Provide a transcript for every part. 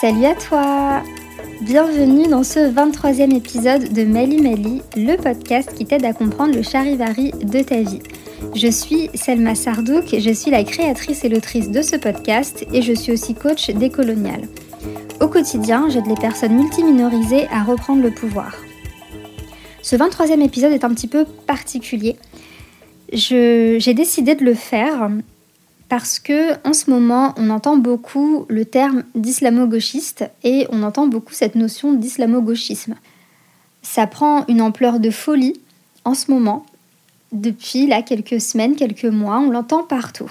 Salut à toi Bienvenue dans ce 23e épisode de Mali Mali, le podcast qui t'aide à comprendre le charivari de ta vie. Je suis Selma Sardouk, je suis la créatrice et l'autrice de ce podcast et je suis aussi coach décolonial. Au quotidien, j'aide les personnes multiminorisées à reprendre le pouvoir. Ce 23e épisode est un petit peu particulier. J'ai décidé de le faire parce que en ce moment, on entend beaucoup le terme d'islamo-gauchiste et on entend beaucoup cette notion d'islamo-gauchisme. Ça prend une ampleur de folie en ce moment. Depuis là quelques semaines, quelques mois, on l'entend partout.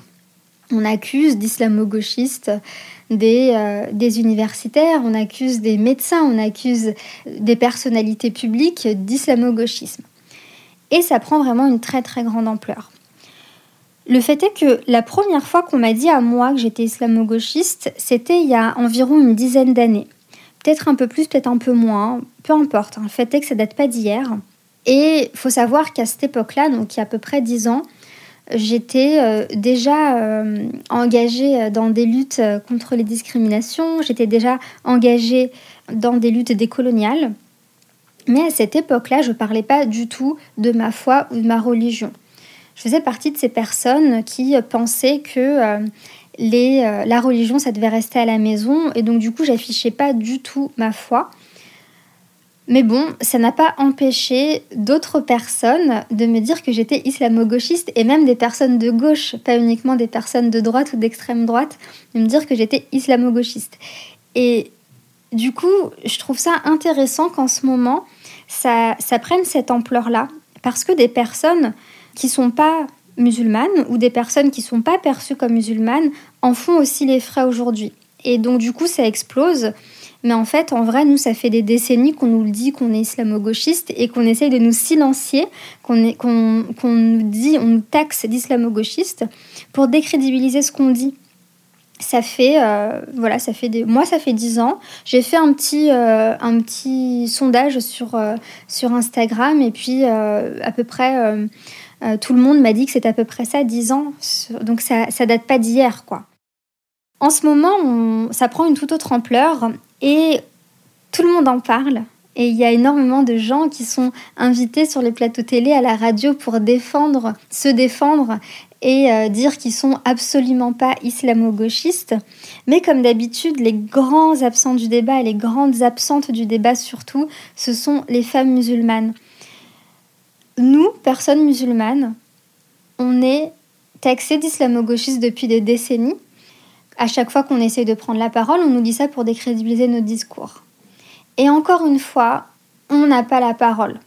On accuse d'islamo-gauchistes des, euh, des, universitaires, on accuse des médecins, on accuse des personnalités publiques d'islamo-gauchisme. Et ça prend vraiment une très très grande ampleur. Le fait est que la première fois qu'on m'a dit à moi que j'étais islamo-gauchiste, c'était il y a environ une dizaine d'années. Peut-être un peu plus, peut-être un peu moins, peu importe. Hein. Le fait est que ça date pas d'hier. Et faut savoir qu'à cette époque-là, donc il y a à peu près dix ans, j'étais euh, déjà euh, engagée dans des luttes contre les discriminations, j'étais déjà engagée dans des luttes décoloniales. Mais à cette époque-là, je ne parlais pas du tout de ma foi ou de ma religion. Je faisais partie de ces personnes qui pensaient que euh, euh, la religion, ça devait rester à la maison. Et donc, du coup, j'affichais pas du tout ma foi. Mais bon, ça n'a pas empêché d'autres personnes de me dire que j'étais islamo-gauchiste et même des personnes de gauche, pas uniquement des personnes de droite ou d'extrême droite, de me dire que j'étais islamo-gauchiste. Et du coup, je trouve ça intéressant qu'en ce moment, ça prenne cette ampleur-là. Parce que des personnes qui sont pas musulmanes ou des personnes qui sont pas perçues comme musulmanes en font aussi les frais aujourd'hui. Et donc du coup ça explose. Mais en fait, en vrai, nous, ça fait des décennies qu'on nous le dit qu'on est islamo-gauchiste et qu'on essaye de nous silencier, qu'on nous dit, on nous taxe d'islamo-gauchiste pour décrédibiliser ce qu'on dit. Ça fait, euh, voilà, ça fait des... moi, ça fait dix ans. J'ai fait un petit, euh, un petit sondage sur, euh, sur Instagram et puis à peu près euh, tout le monde m'a dit que c'est à peu près ça, 10 ans. Donc ça, ça date pas d'hier, quoi. En ce moment, ça prend une toute autre ampleur et tout le monde en parle. Et il y a énormément de gens qui sont invités sur les plateaux télé, à la radio pour défendre, se défendre et euh, dire qu'ils sont absolument pas islamo-gauchistes. Mais comme d'habitude, les grands absents du débat et les grandes absentes du débat surtout, ce sont les femmes musulmanes nous, personnes musulmanes, on est taxés d'islamo-gauchistes depuis des décennies. À chaque fois qu'on essaye de prendre la parole, on nous dit ça pour décrédibiliser nos discours. Et encore une fois, on n'a pas la parole.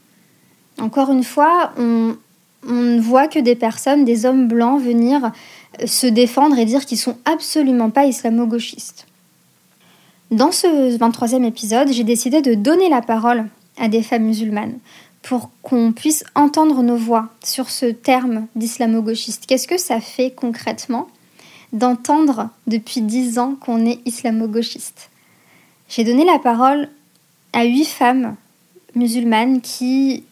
Encore une fois, on, ne voit que des personnes, des hommes blancs venir se défendre et dire qu'ils sont absolument pas islamo-gauchistes. Dans ce 23e épisode, j'ai décidé de donner la parole à des femmes musulmanes pour qu'on puisse entendre nos voix sur ce terme d'islamo-gauchiste. Qu'est-ce que ça fait concrètement d'entendre depuis dix ans qu'on est islamo-gauchiste? J'ai donné la parole à huit femmes musulmanes qui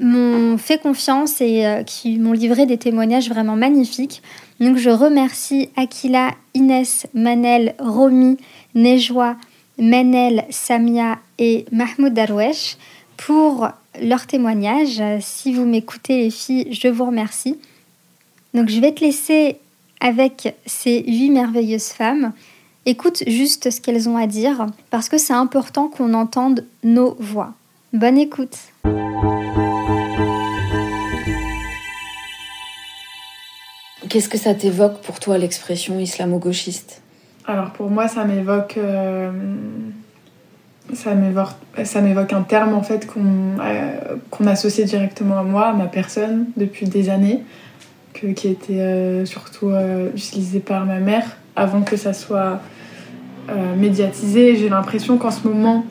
m'ont fait confiance et euh, qui m'ont livré des témoignages vraiment magnifiques. Donc je remercie Akila, Inès, Manel, Romy, Nejwa, Menel, Samia et Mahmoud Darwesh pour leur témoignage. Si vous m'écoutez les filles, je vous remercie. Donc je vais te laisser avec ces huit merveilleuses femmes. Écoute juste ce qu'elles ont à dire parce que c'est important qu'on entende nos voix. Bonne écoute. Qu'est-ce que ça t'évoque pour toi l'expression islamo-gauchiste? Alors pour moi ça m'évoque euh, ça m'évoque un terme en fait euh, qu'on associe directement à moi, à ma personne, depuis des années, que, qui était euh, surtout euh, utilisé par ma mère avant que ça soit médiatisé. J'ai l'impression qu'en ce moment,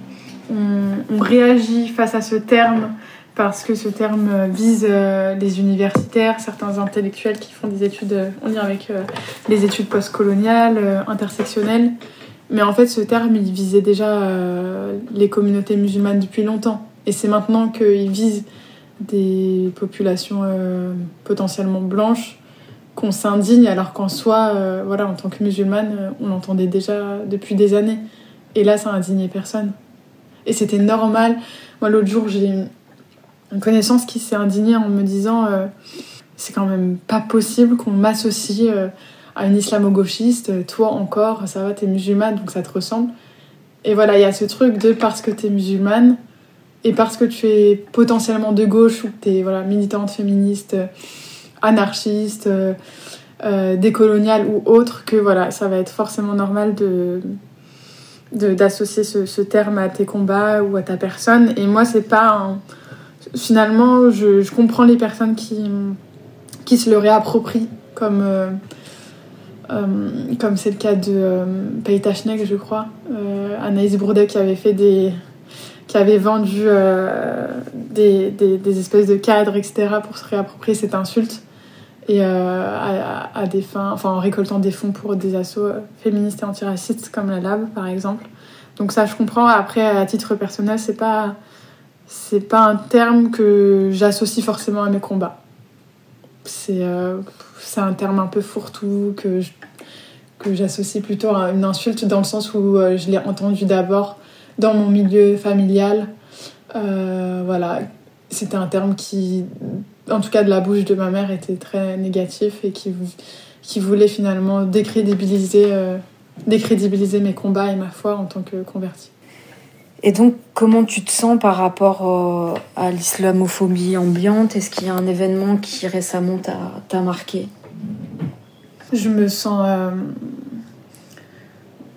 on, réagit face à ce terme parce que ce terme vise les universitaires, certains intellectuels qui font des études en lien avec les études postcoloniales, intersectionnelles. Mais en fait, ce terme, il visait déjà euh, les communautés musulmanes depuis longtemps. Et c'est maintenant qu'il vise des populations euh, potentiellement blanches qu'on s'indigne, alors qu'en soi, euh, voilà, en tant que musulmane, on l'entendait déjà depuis des années. Et là, ça indignait personne. Et c'était normal. Moi, l'autre jour, j'ai une connaissance qui s'est indignée en me disant c'est quand même pas possible qu'on m'associe à une islamo-gauchiste. Toi encore, ça va, t'es musulmane, donc ça te ressemble. Et voilà, il y a ce truc de parce que t'es musulmane et parce que tu es potentiellement de gauche ou que t'es voilà, militante féministe, anarchiste, euh, décoloniale ou autre, que voilà, ça va être forcément normal de d'associer ce, terme à tes combats ou à ta personne. Et moi, c'est pas un finalement, je, comprends les personnes qui, qui se le réapproprient, comme euh, euh, comme c'est le cas de euh, Peita Schneck, je crois, euh, Anaïs Bourdet qui avait fait des qui avait vendu euh, des, des, espèces de cadres, etc., pour se réapproprier cette insulte et à, des fins, en récoltant des fonds pour des assauts féministes et antiracistes comme la Lab, par exemple. Donc ça, je comprends. Après, à titre personnel, c'est pas c'est pas un terme que j'associe forcément à mes combats. C'est euh, un terme un peu fourre-tout que j'associe plutôt à une insulte dans le sens où euh, je l'ai entendu d'abord dans mon milieu familial. Euh, voilà, c'était un terme qui, en tout cas de la bouche de ma mère, était très négatif et qui, voulait finalement décrédibiliser, décrédibiliser mes combats et ma foi en tant que convertie. Et donc, comment tu te sens par rapport euh, à l'islamophobie ambiante? Est-ce qu'il y a un événement qui récemment t'a marqué? Je me sens. Euh...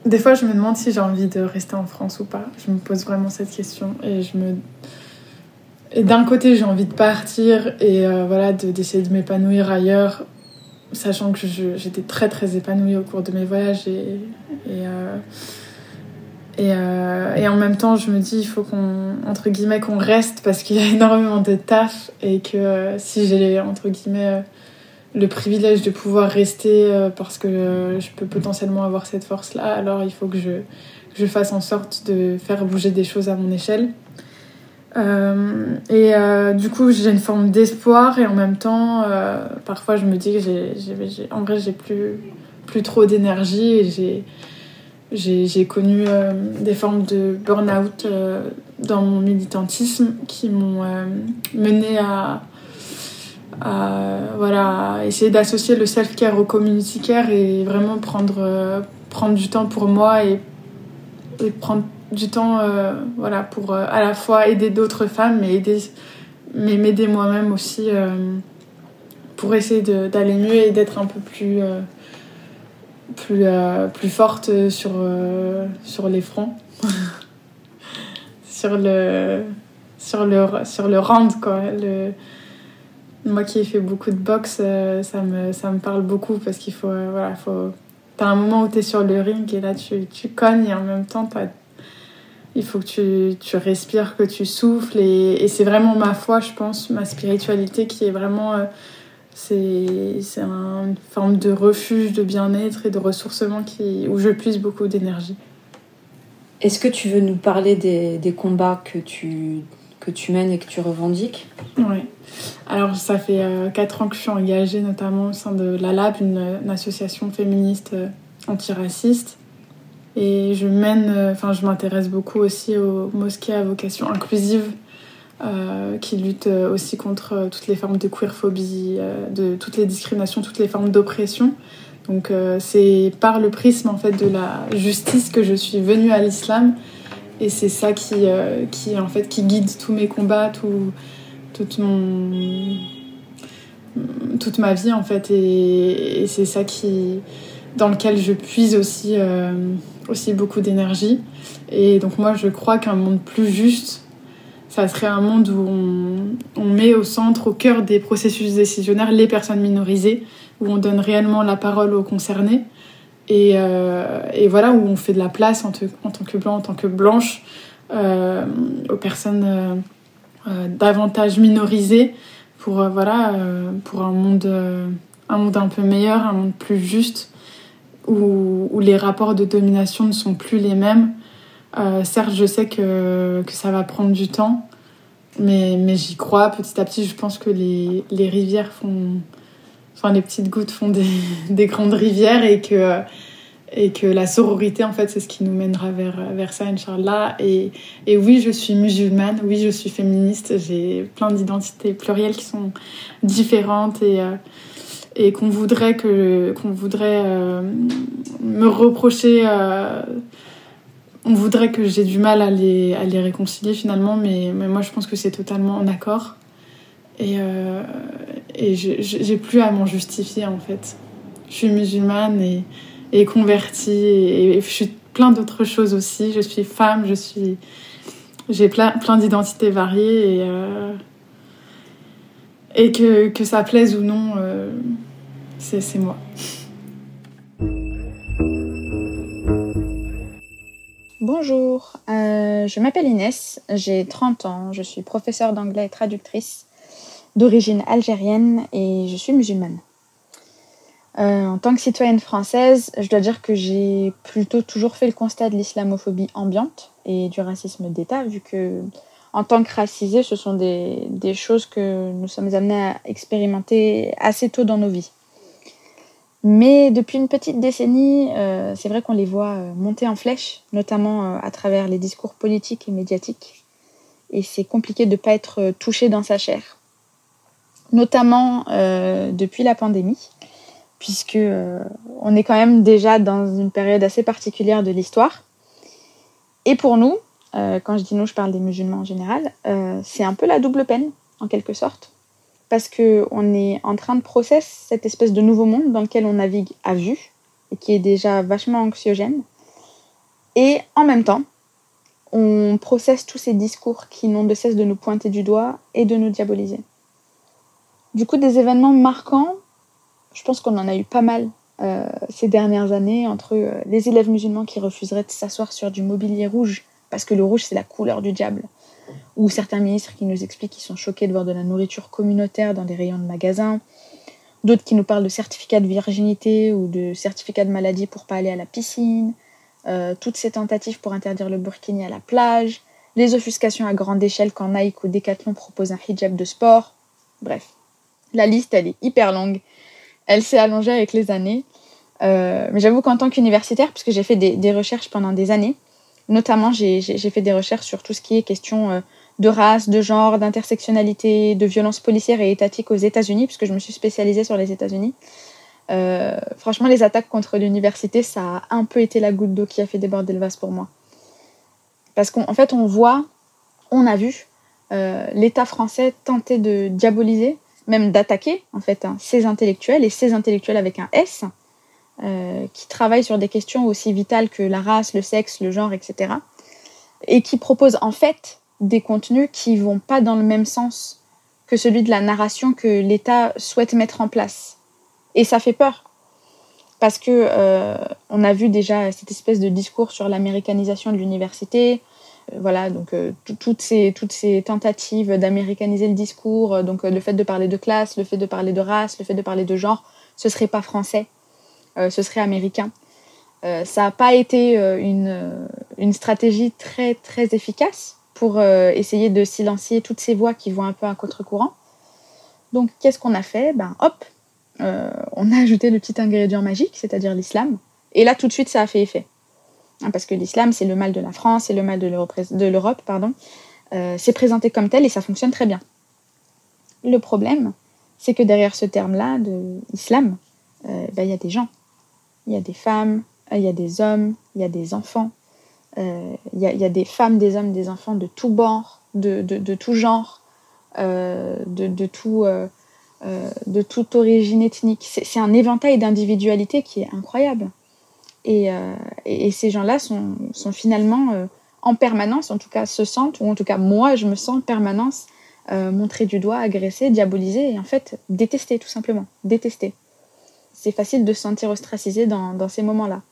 Des fois, je me demande si j'ai envie de rester en France ou pas. Je me pose vraiment cette question. Et je me. Et d'un côté, j'ai envie de partir et euh, voilà, d'essayer de, m'épanouir ailleurs, sachant que j'étais très très épanouie au cours de mes voyages et. Et, euh, et, en même temps, je me dis, il faut qu'on, entre guillemets, qu'on reste parce qu'il y a énormément de taf et que euh, si j'ai, entre guillemets, euh, le privilège de pouvoir rester euh, parce que je peux potentiellement avoir cette force-là, alors il faut que je, je fasse en sorte de faire bouger des choses à mon échelle. et du coup, j'ai une forme d'espoir et en même temps, parfois, je me dis que j'ai, en vrai, j'ai plus, plus trop d'énergie et j'ai j'ai connu euh, des formes de burn-out euh, dans mon militantisme qui m'ont euh, mené à, voilà, essayer d'associer le self-care au community care et vraiment prendre, euh, prendre du temps pour moi et, et prendre du temps voilà, pour à la fois aider d'autres femmes mais aider mais m'aider moi-même aussi pour essayer d'aller mieux et d'être un peu plus plus, euh, plus forte sur, euh, sur les fronts. sur le sur le sur le round quoi le moi qui ai fait beaucoup de boxe euh, ça me ça me parle beaucoup parce qu'il faut voilà faut t'as un moment où t'es sur le ring et là tu, tu cognes et en même temps il faut que tu, tu respires que tu souffles et, c'est vraiment ma foi je pense ma spiritualité qui est vraiment c'est une forme de refuge, de bien-être et de ressourcement qui, où je puise beaucoup d'énergie. Est-ce que tu veux nous parler des, des, combats que tu, que tu mènes et que tu revendiques? Oui. Alors, ça fait euh, 4 ans que je suis engagée, notamment au sein de la LAB, une, une association féministe euh, antiraciste. Et je mène, euh, enfin, je m'intéresse beaucoup aussi aux mosquées à vocation inclusive euh, qui lutte aussi contre euh, toutes les formes de queerphobie, euh, de toutes les discriminations, toutes les formes d'oppression. Donc euh, c'est par le prisme en fait de la justice que je suis venue à l'islam. Et c'est ça qui, euh, qui en fait qui guide tous mes combats, tout, toute mon toute ma vie en fait. Et, c'est ça qui dans lequel je puise aussi euh, aussi beaucoup d'énergie. Et donc moi je crois qu'un monde plus juste ça serait un monde où on, met au centre, au cœur des processus décisionnaires, les personnes minorisées, où on donne réellement la parole aux concernés. Et, euh, voilà, où on fait de la place en, tant que blanc, en tant que blanche, euh, aux personnes euh, davantage minorisées, pour, voilà, pour un, monde, un monde un peu meilleur, un monde plus juste, où les rapports de domination ne sont plus les mêmes euh, certes, je sais que, que ça va prendre du temps, mais, mais j'y crois petit à petit. Je pense que les, les rivières font. Enfin, les petites gouttes font des, des grandes rivières et que, et que la sororité, en fait, c'est ce qui nous mènera vers, vers ça, Inch'Allah. Et, et oui, je suis musulmane, oui, je suis féministe, j'ai plein d'identités plurielles qui sont différentes et, euh, et qu'on voudrait, que, qu'on voudrait euh, me reprocher. Euh, on voudrait que j'ai du mal à les, à les réconcilier finalement, mais, mais moi je pense que c'est totalement en accord. Et, et j'ai plus à m'en justifier en fait. Je suis musulmane et, et convertie et, je suis plein d'autres choses aussi. Je suis femme, je suis j'ai plein, plein d'identités variées et, euh, et que, que, ça plaise ou non, euh, c'est moi. Bonjour, euh, je m'appelle Inès, j'ai 30 ans, je suis professeure d'anglais et traductrice d'origine algérienne et je suis musulmane. Euh, en tant que citoyenne française, je dois dire que j'ai plutôt toujours fait le constat de l'islamophobie ambiante et du racisme d'État, vu que en tant que racisés, ce sont des, choses que nous sommes amenés à expérimenter assez tôt dans nos vies. Mais depuis une petite décennie, euh, c'est vrai qu'on les voit euh, monter en flèche, notamment à travers les discours politiques et médiatiques. Et c'est compliqué de ne pas être touché dans sa chair. Notamment depuis la pandémie puisque euh, on est quand même déjà dans une période assez particulière de l'histoire. Et pour nous, euh, quand je dis nous, je parle des musulmans en général, euh, c'est un peu la double peine, en quelque sorte, parce qu'on est en train de processer cette espèce de nouveau monde dans lequel on navigue à vue, et qui est déjà vachement anxiogène. Et en même temps, on processe tous ces discours qui n'ont de cesse de nous pointer du doigt et de nous diaboliser. Du coup, des événements marquants je pense qu'on en a eu pas mal euh, ces dernières années entre euh, les élèves musulmans qui refuseraient de s'asseoir sur du mobilier rouge parce que le rouge c'est la couleur du diable, ou certains ministres qui nous expliquent qu'ils sont choqués de voir de la nourriture communautaire dans des rayons de magasins, d'autres qui nous parlent de certificat de virginité ou de certificat de maladie pour pas aller à la piscine, euh, toutes ces tentatives pour interdire le burkini à la plage, les offuscations à grande échelle quand Nike ou Decathlon proposent un hijab de sport, bref. La liste, elle est hyper longue. Elle s'est allongée avec les années. Euh, mais j'avoue qu'en tant qu'universitaire, puisque j'ai fait des, recherches pendant des années, notamment j'ai fait des recherches sur tout ce qui est question euh, de race, de genre, d'intersectionnalité, de violence policière et étatique aux États-Unis, puisque je me suis spécialisée sur les États-Unis. Euh, franchement, les attaques contre l'université, ça a un peu été la goutte d'eau qui a fait déborder le vase pour moi. Parce qu'en fait, on voit, on a vu l'État français tenter de diaboliser même d'attaquer en fait hein, ces intellectuels et ces intellectuels avec un S euh, qui travaillent sur des questions aussi vitales que la race, le sexe, le genre, etc. Et qui proposent en fait des contenus qui vont pas dans le même sens que celui de la narration que l'État souhaite mettre en place. Et ça fait peur parce que euh, on a vu déjà cette espèce de discours sur l'américanisation de l'université, euh, voilà, donc toutes, ces, tentatives d'américaniser le discours, donc le fait de parler de classe, le fait de parler de race, le fait de parler de genre, ce serait pas français, ce serait américain. ça n'a pas été une, une, stratégie très très efficace pour essayer de silencier toutes ces voix qui vont un peu à contre-courant. Donc qu'est-ce qu'on a fait? Ben hop, on a ajouté le petit ingrédient magique, c'est-à-dire l'islam. Et là tout de suite ça a fait effet. Hein, parce que l'islam, c'est le mal de la France, c'est le mal de l'Europe, pardon. Euh, c'est présenté comme tel et ça fonctionne très bien. Le problème, c'est que derrière ce terme-là, de islam, euh, ben, il y a des gens. Il y a des femmes, euh, il y a des hommes, il y a des enfants. Il y, a des femmes, des hommes, des enfants de tout bord, de, tout genre, de, tout, de toute origine ethnique. C'est un éventail d'individualité qui est incroyable. Euh, et, ces gens-là sont, finalement euh, en permanence, en tout cas se sentent, ou en tout cas moi je me sens en permanence euh, montré du doigt, agressé, diabolisé, et en fait détesté tout simplement, détesté. C'est facile de se sentir ostracisé dans, ces moments-là.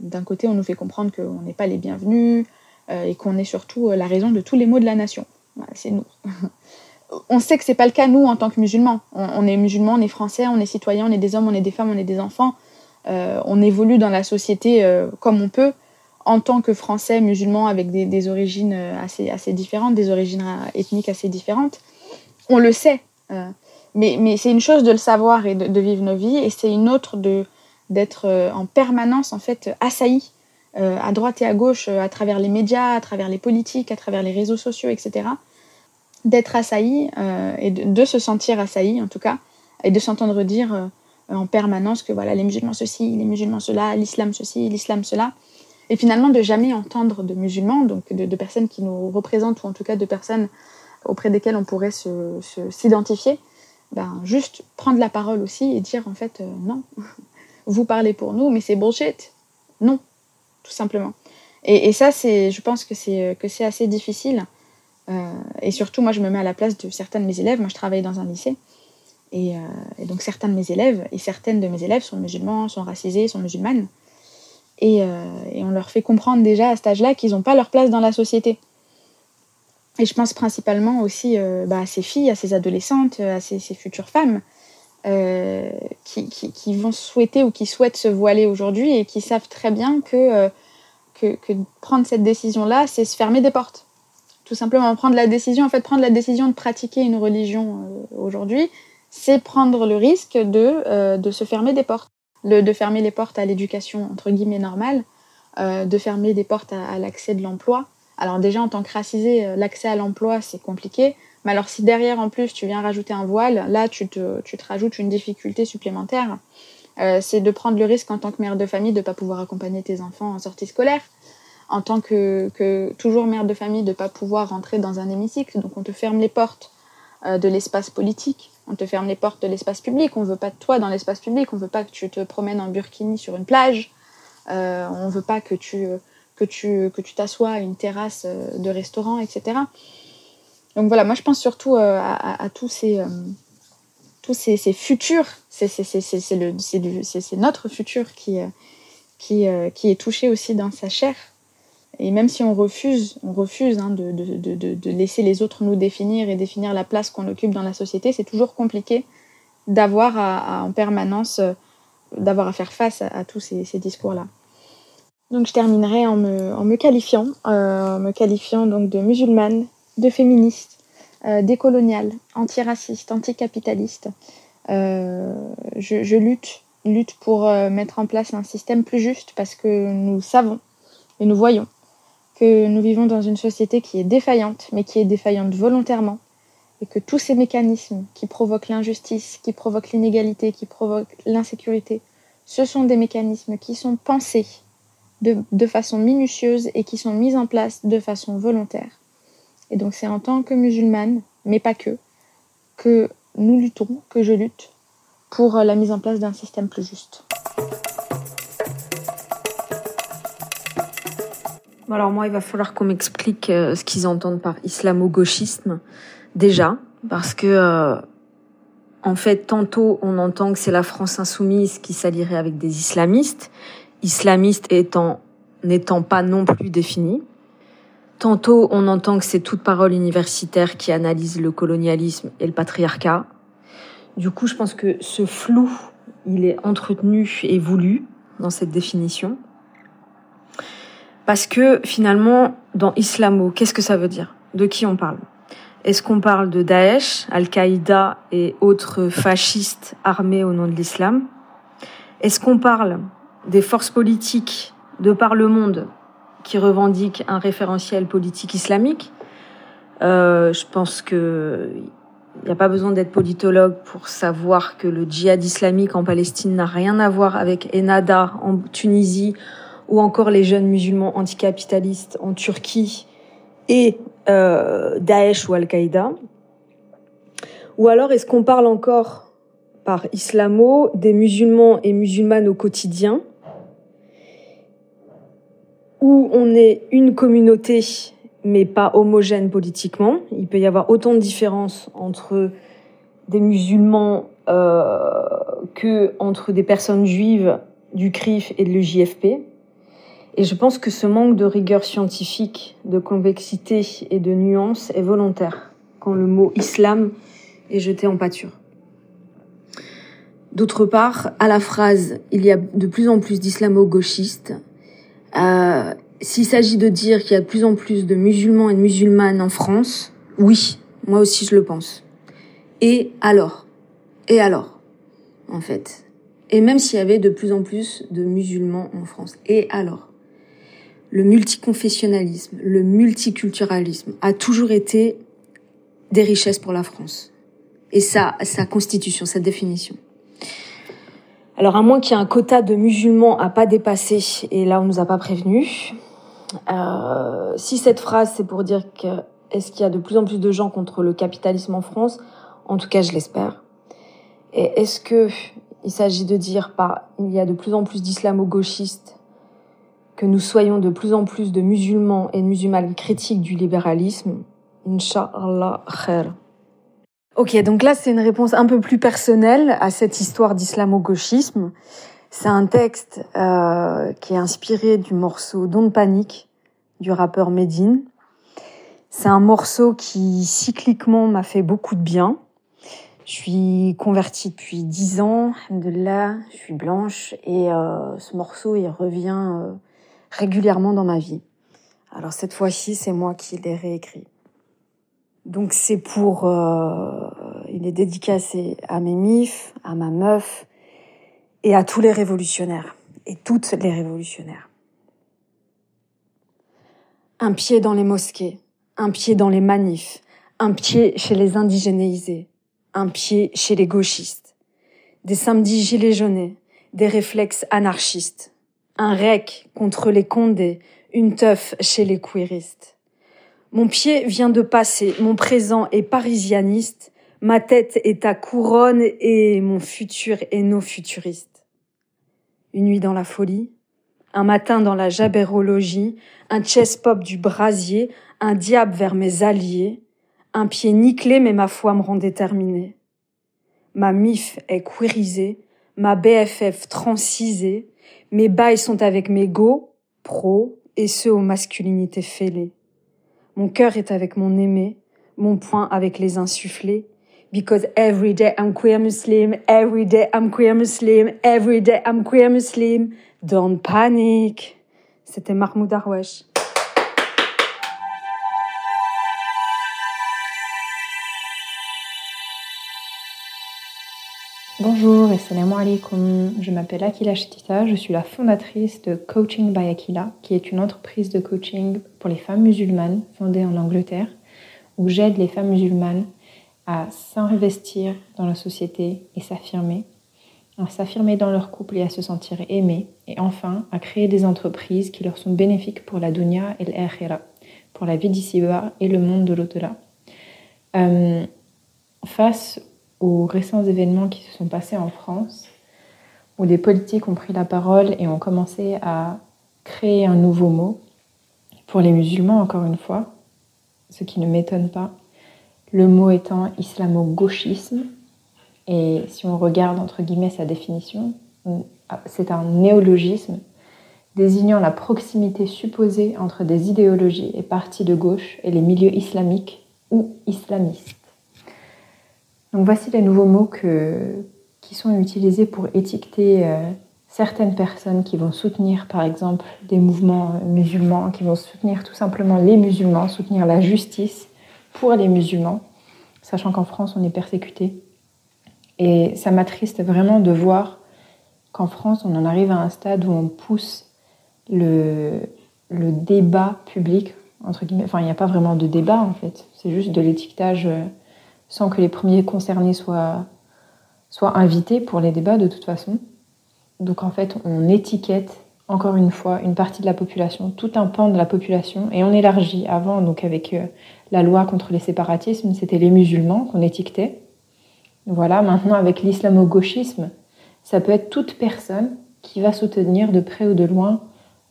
D'un côté, on nous fait comprendre qu'on n'est pas les bienvenus et qu'on est surtout la raison de tous les maux de la nation. c'est nous. on sait que c'est pas le cas nous en tant que musulmans. On, est musulmans, on est français, on est citoyens, on est des hommes, on est des femmes, on est des enfants. Euh, on évolue dans la société euh, comme on peut en tant que Français musulmans avec des, origines euh, assez, assez différentes, des origines ethniques assez différentes. On le sait. Mais, c'est une chose de le savoir et de, vivre nos vies, et c'est une autre de d'être en permanence en fait assailli à droite et à gauche à travers les médias, à travers les politiques, à travers les réseaux sociaux, etc. D'être assailli et de, se sentir assailli en tout cas et de s'entendre dire en permanence que voilà les musulmans ceci, les musulmans cela, l'islam ceci, l'islam cela et finalement de jamais entendre de musulmans, donc de, personnes qui nous représentent, ou en tout cas de personnes auprès desquelles on pourrait s'identifier, se, ben, juste prendre la parole aussi et dire en fait euh, non, vous parlez pour nous, mais c'est bullshit. Non, tout simplement. Et, ça, c'est, je pense que c'est, que c'est assez difficile. Euh, et surtout, moi, je me mets à la place de certains de mes élèves. Moi, je travaille dans un lycée. Et, euh, et donc, certains de mes élèves et certaines de mes élèves sont musulmans, sont racisés, sont musulmanes. Euh, et, on leur fait comprendre déjà à cet âge-là qu'ils n'ont pas leur place dans la société. Et je pense principalement aussi euh, bah, à ces filles, à ces adolescentes, à ces, futures femmes euh, qui, vont souhaiter ou qui souhaitent se voiler aujourd'hui et qui savent très bien que, que, prendre cette décision-là, c'est se fermer des portes. Tout simplement, prendre la décision, en fait, prendre la décision de pratiquer une religion aujourd'hui, c'est prendre le risque de, de se fermer des portes de fermer les portes à l'éducation entre guillemets normale, euh, de fermer des portes à, l'accès de l'emploi. Alors déjà en tant que racisé, euh, l'accès à l'emploi c'est compliqué, mais alors si derrière en plus tu viens rajouter un voile, là tu te, rajoutes une difficulté supplémentaire. Euh, c'est de prendre le risque en tant que mère de famille de ne pas pouvoir accompagner tes enfants en sortie scolaire, en tant que, toujours mère de famille de ne pas pouvoir rentrer dans un hémicycle, donc on te ferme les portes de l'espace politique, on te ferme les portes de l'espace public, on veut pas de toi dans l'espace public, on veut pas que tu te promènes en burkini sur une plage, euh, on veut pas que tu que tu que tu t'assoies à une terrasse euh, de restaurant, etc. Donc voilà, moi je pense surtout euh, à, tous ces tous ces, futurs, c'est notre futur qui qui, qui est touché aussi dans sa chair et même si on refuse, on refuse hein, de, de, de, de, laisser les autres nous définir et définir la place qu'on occupe dans la société, c'est toujours compliqué d'avoir à, en permanence, euh, d'avoir à faire face à, tous ces, ces discours-là. Donc je terminerai en me, qualifiant, euh, en me qualifiant donc de musulmane, de féministe, euh, décoloniale, antiraciste, anticapitaliste. Euh, je, je lutte, lutte pour mettre en place un système plus juste parce que nous savons et nous voyons que nous vivons dans une société qui est défaillante, mais qui est défaillante volontairement, et que tous ces mécanismes qui provoquent l'injustice, qui provoquent l'inégalité, qui provoquent l'insécurité, ce sont des mécanismes qui sont pensés de, façon minutieuse et qui sont mis en place de façon volontaire. Et donc c'est en tant que musulmane, mais pas que, que nous luttons, que je lutte pour la mise en place d'un système plus juste. Alors moi, il va falloir qu'on m'explique euh, ce qu'ils entendent par islamo-gauchisme déjà, parce que euh, en fait, tantôt on entend que c'est la France insoumise qui s'allierait avec des islamistes, islamistes étant n'étant pas non plus définis. Tantôt on entend que c'est toute parole universitaire qui analyse le colonialisme et le patriarcat. Du coup, je pense que ce flou, il est entretenu et voulu dans cette définition. Parce que finalement, dans islamo, qu'est-ce que ça veut dire? De qui on parle? Est-ce qu'on parle de Daesh, Al-Qaïda et autres fascistes armés au nom de l'islam? Est-ce qu'on parle des forces politiques de par le monde qui revendiquent un référentiel politique islamique euh, Je pense que il n'y a pas besoin d'être politologue pour savoir que le djihad islamique en Palestine n'a rien à voir avec Ennahda en Tunisie ou encore les jeunes musulmans anticapitalistes en Turquie et euh, Daesh ou Al-Qaïda. Ou alors est-ce qu'on parle encore par islamo des musulmans et musulmanes au quotidien? Où on est une communauté mais pas homogène politiquement. Il peut y avoir autant de différences entre des musulmans euh, que entre des personnes juives du CRIF et de l'UJFP. Et je pense que ce manque de rigueur scientifique, de convexité et de nuance est volontaire quand le mot islam est jeté en pâture. D'autre part, à la phrase il y a de plus en plus d'islamo-gauchistes, euh, s'il s'agit de dire qu'il y a de plus en plus de musulmans et de musulmanes en France, oui, moi aussi je le pense. Et alors? Et alors En fait? Et même s'il y avait de plus en plus de musulmans en France. Et alors? Le multiconfessionnalisme, le multiculturalisme a toujours été des richesses pour la France. Et sa, sa constitution, sa définition. Alors à moins qu'il y ait un quota de musulmans à pas dépasser, et là on nous a pas prévenu, euh, si cette phrase c'est pour dire que est-ce qu'il y a de plus en plus de gens contre le capitalisme en France, en tout cas je l'espère. Et est-ce que il s'agit de dire par il y a de plus en plus d'islamo-gauchistes, que nous soyons de plus en plus de musulmans et de musulmanes critiques du libéralisme, Inch'Allah khair. Ok, donc là c'est une réponse un peu plus personnelle à cette histoire d'islamo-gauchisme. C'est un texte euh, qui est inspiré du morceau Don't Panic du rappeur Medine. C'est un morceau qui cycliquement m'a fait beaucoup de bien. Je suis convertie depuis dix ans, de là, je suis blanche et euh, ce morceau il revient euh, régulièrement dans ma vie. Alors cette fois-ci, c'est moi qui l'ai réécrit. Donc c'est pour, euh, il est dédicacé à mes mifs, à ma meuf et à tous les révolutionnaires et toutes les révolutionnaires. Un pied dans les mosquées, un pied dans les manifs, un pied chez les indigénéisés, un pied chez les gauchistes, des samedis gilets jaunes, des réflexes anarchistes, un rec contre les condés, une teuf chez les queeristes. Mon pied vient de passer, mon présent est parisianiste, ma tête est ta couronne et mon futur est nos futuristes. Une nuit dans la folie, un matin dans la jabérologie, un chess pop du brasier, un diable vers mes alliés, un pied nickelé mais ma foi me rend déterminée. Ma mif est queerisée, ma BFF trancisée, mes bails sont avec mes go, pro, et ceux aux masculinités fêlées. Mon cœur est avec mon aimé, mon poing avec les insufflés. Because every day I'm queer Muslim, every day I'm queer Muslim, every day I'm queer Muslim. Don't panic. C'était Mahmoud Darwesh. Bonjour et salam alaikum. Je m'appelle Akila Shtita, je suis la fondatrice de Coaching by Akila, qui est une entreprise de coaching pour les femmes musulmanes fondée en Angleterre, où j'aide les femmes musulmanes à s'investir dans la société et s'affirmer, à s'affirmer dans leur couple et à se sentir aimées, et enfin à créer des entreprises qui leur sont bénéfiques pour la dunya et l'akhira, pour la vie d'ici-bas et le monde de l'au-delà. Euh, face aux récents événements qui se sont passés en France, où des politiques ont pris la parole et ont commencé à créer un nouveau mot, pour les musulmans encore une fois, ce qui ne m'étonne pas, le mot étant islamo-gauchisme, et si on regarde entre guillemets sa définition, c'est un néologisme désignant la proximité supposée entre des idéologies et partis de gauche et les milieux islamiques ou islamistes. Donc voici les nouveaux mots qui sont utilisés pour étiqueter euh, certaines personnes qui vont soutenir par exemple des mouvements euh, musulmans, qui vont soutenir tout simplement les musulmans, soutenir la justice pour les musulmans, sachant qu'en France on est persécuté. Et ça m'attriste vraiment de voir qu'en France on en arrive à un stade où on pousse le, débat public, entre guillemets, enfin il n'y a pas vraiment de débat en fait, c'est juste de l'étiquetage euh, sans que les premiers concernés soient, soient invités pour les débats de toute façon. Donc en fait, on étiquette encore une fois une partie de la population, tout un pan de la population, et on élargit. Avant, donc avec euh, la loi contre les séparatismes, c'était les musulmans qu'on étiquetait. Voilà, maintenant avec l'islamo-gauchisme, ça peut être toute personne qui va soutenir de près ou de loin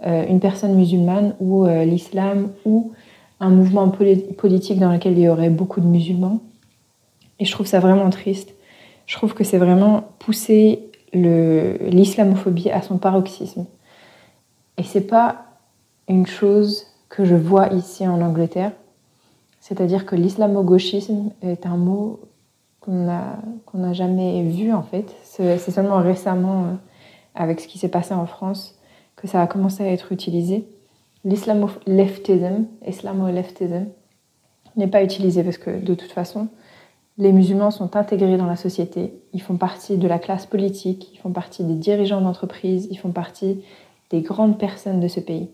euh, une personne musulmane ou euh, l'islam ou un mouvement politique dans lequel il y aurait beaucoup de musulmans. Et je trouve ça vraiment triste. Je trouve que c'est vraiment pousser l'islamophobie à son paroxysme. Et c'est pas une chose que je vois ici en Angleterre. C'est-à-dire que l'islamo-gauchisme est un mot qu'on n'a jamais vu en fait. C'est seulement récemment, euh, avec ce qui s'est passé en France, que ça a commencé à être utilisé. L'islamo-leftism, islamo-leftism, n'est pas utilisé parce que de toute façon, Les musulmans sont intégrés dans la société, ils font partie de la classe politique, ils font partie des dirigeants d'entreprise, ils font partie des grandes personnes de ce pays.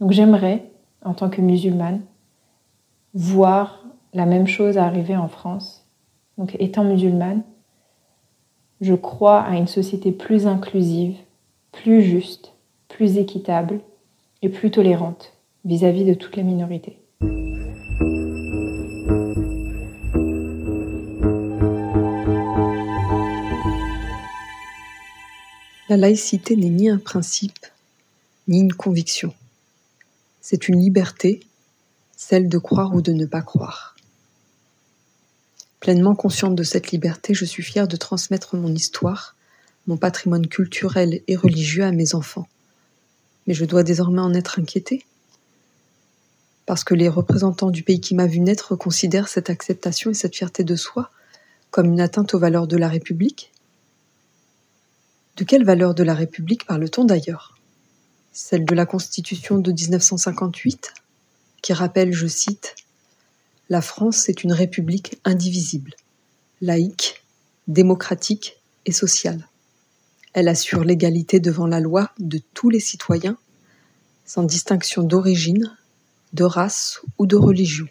Donc j'aimerais, en tant que musulmane, voir la même chose arriver en France. Donc étant musulmane, je crois à une société plus inclusive, plus juste, plus équitable et plus tolérante vis-à-vis de toutes les minorités. La laïcité n'est ni un principe, ni une conviction. C'est une liberté, celle de croire ou de ne pas croire. Pleinement consciente de cette liberté, je suis fière de transmettre mon histoire, mon patrimoine culturel et religieux à mes enfants. Mais je dois désormais en être inquiétée parce que les représentants du pays qui m'a vu naître considèrent cette acceptation et cette fierté de soi comme une atteinte aux valeurs de la République De quelles valeurs de la République parle-t-on d'ailleurs? Celle de la Constitution de 1958, qui rappelle, je cite, La France est une république indivisible, laïque, démocratique et sociale. Elle assure l'égalité devant la loi de tous les citoyens, sans distinction d'origine, de race ou de religion.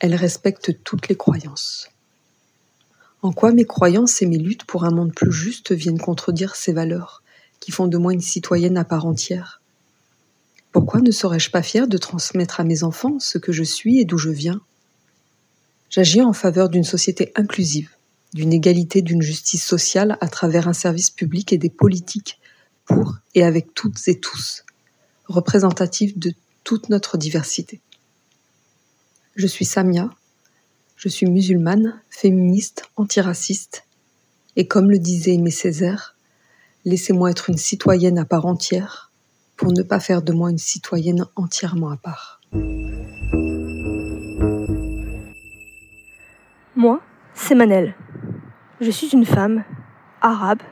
Elle respecte toutes les croyances. En quoi mes croyances et mes luttes pour un monde plus juste viennent contredire ces valeurs qui font de moi une citoyenne à part entière? Pourquoi ne serais-je pas fière de transmettre à mes enfants ce que je suis et d'où je viens? J'agis en faveur d'une société inclusive, d'une égalité, d'une justice sociale à travers un service public et des politiques pour et avec toutes et tous, représentatifs de toute notre diversité. Je suis Samia, je suis musulmane, féministe, antiraciste, et comme le disait Aimé Césaire, laissez-moi être une citoyenne à part entière pour ne pas faire de moi une citoyenne entièrement à part. Moi, c'est Manel. Je suis une femme, arabe,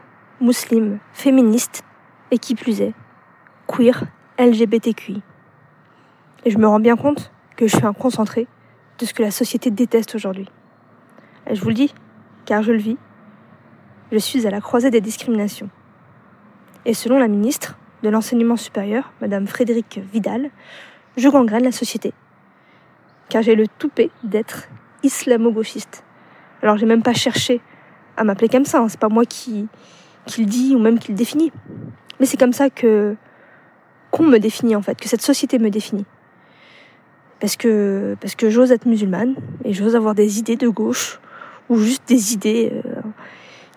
musulmane, féministe et qui plus est, queer, LGBTQI. Et je me rends bien compte que je suis un concentré de ce que la société déteste aujourd'hui. Et je vous le dis, car je le vis, je suis à la croisée des discriminations. Et selon la ministre de l'Enseignement supérieur, Madame Frédérique Vidal, je gangrène la société. Car j'ai le toupet d'être islamo-gauchiste. Alors j'ai même pas cherché à m'appeler comme ça, hein. c'est pas moi qui, le dit ou même qui le définit. Mais c'est comme ça qu'on me définit en fait, que cette société me définit. Parce que, parce que j'ose être musulmane et j'ose avoir des idées de gauche ou juste des idées euh,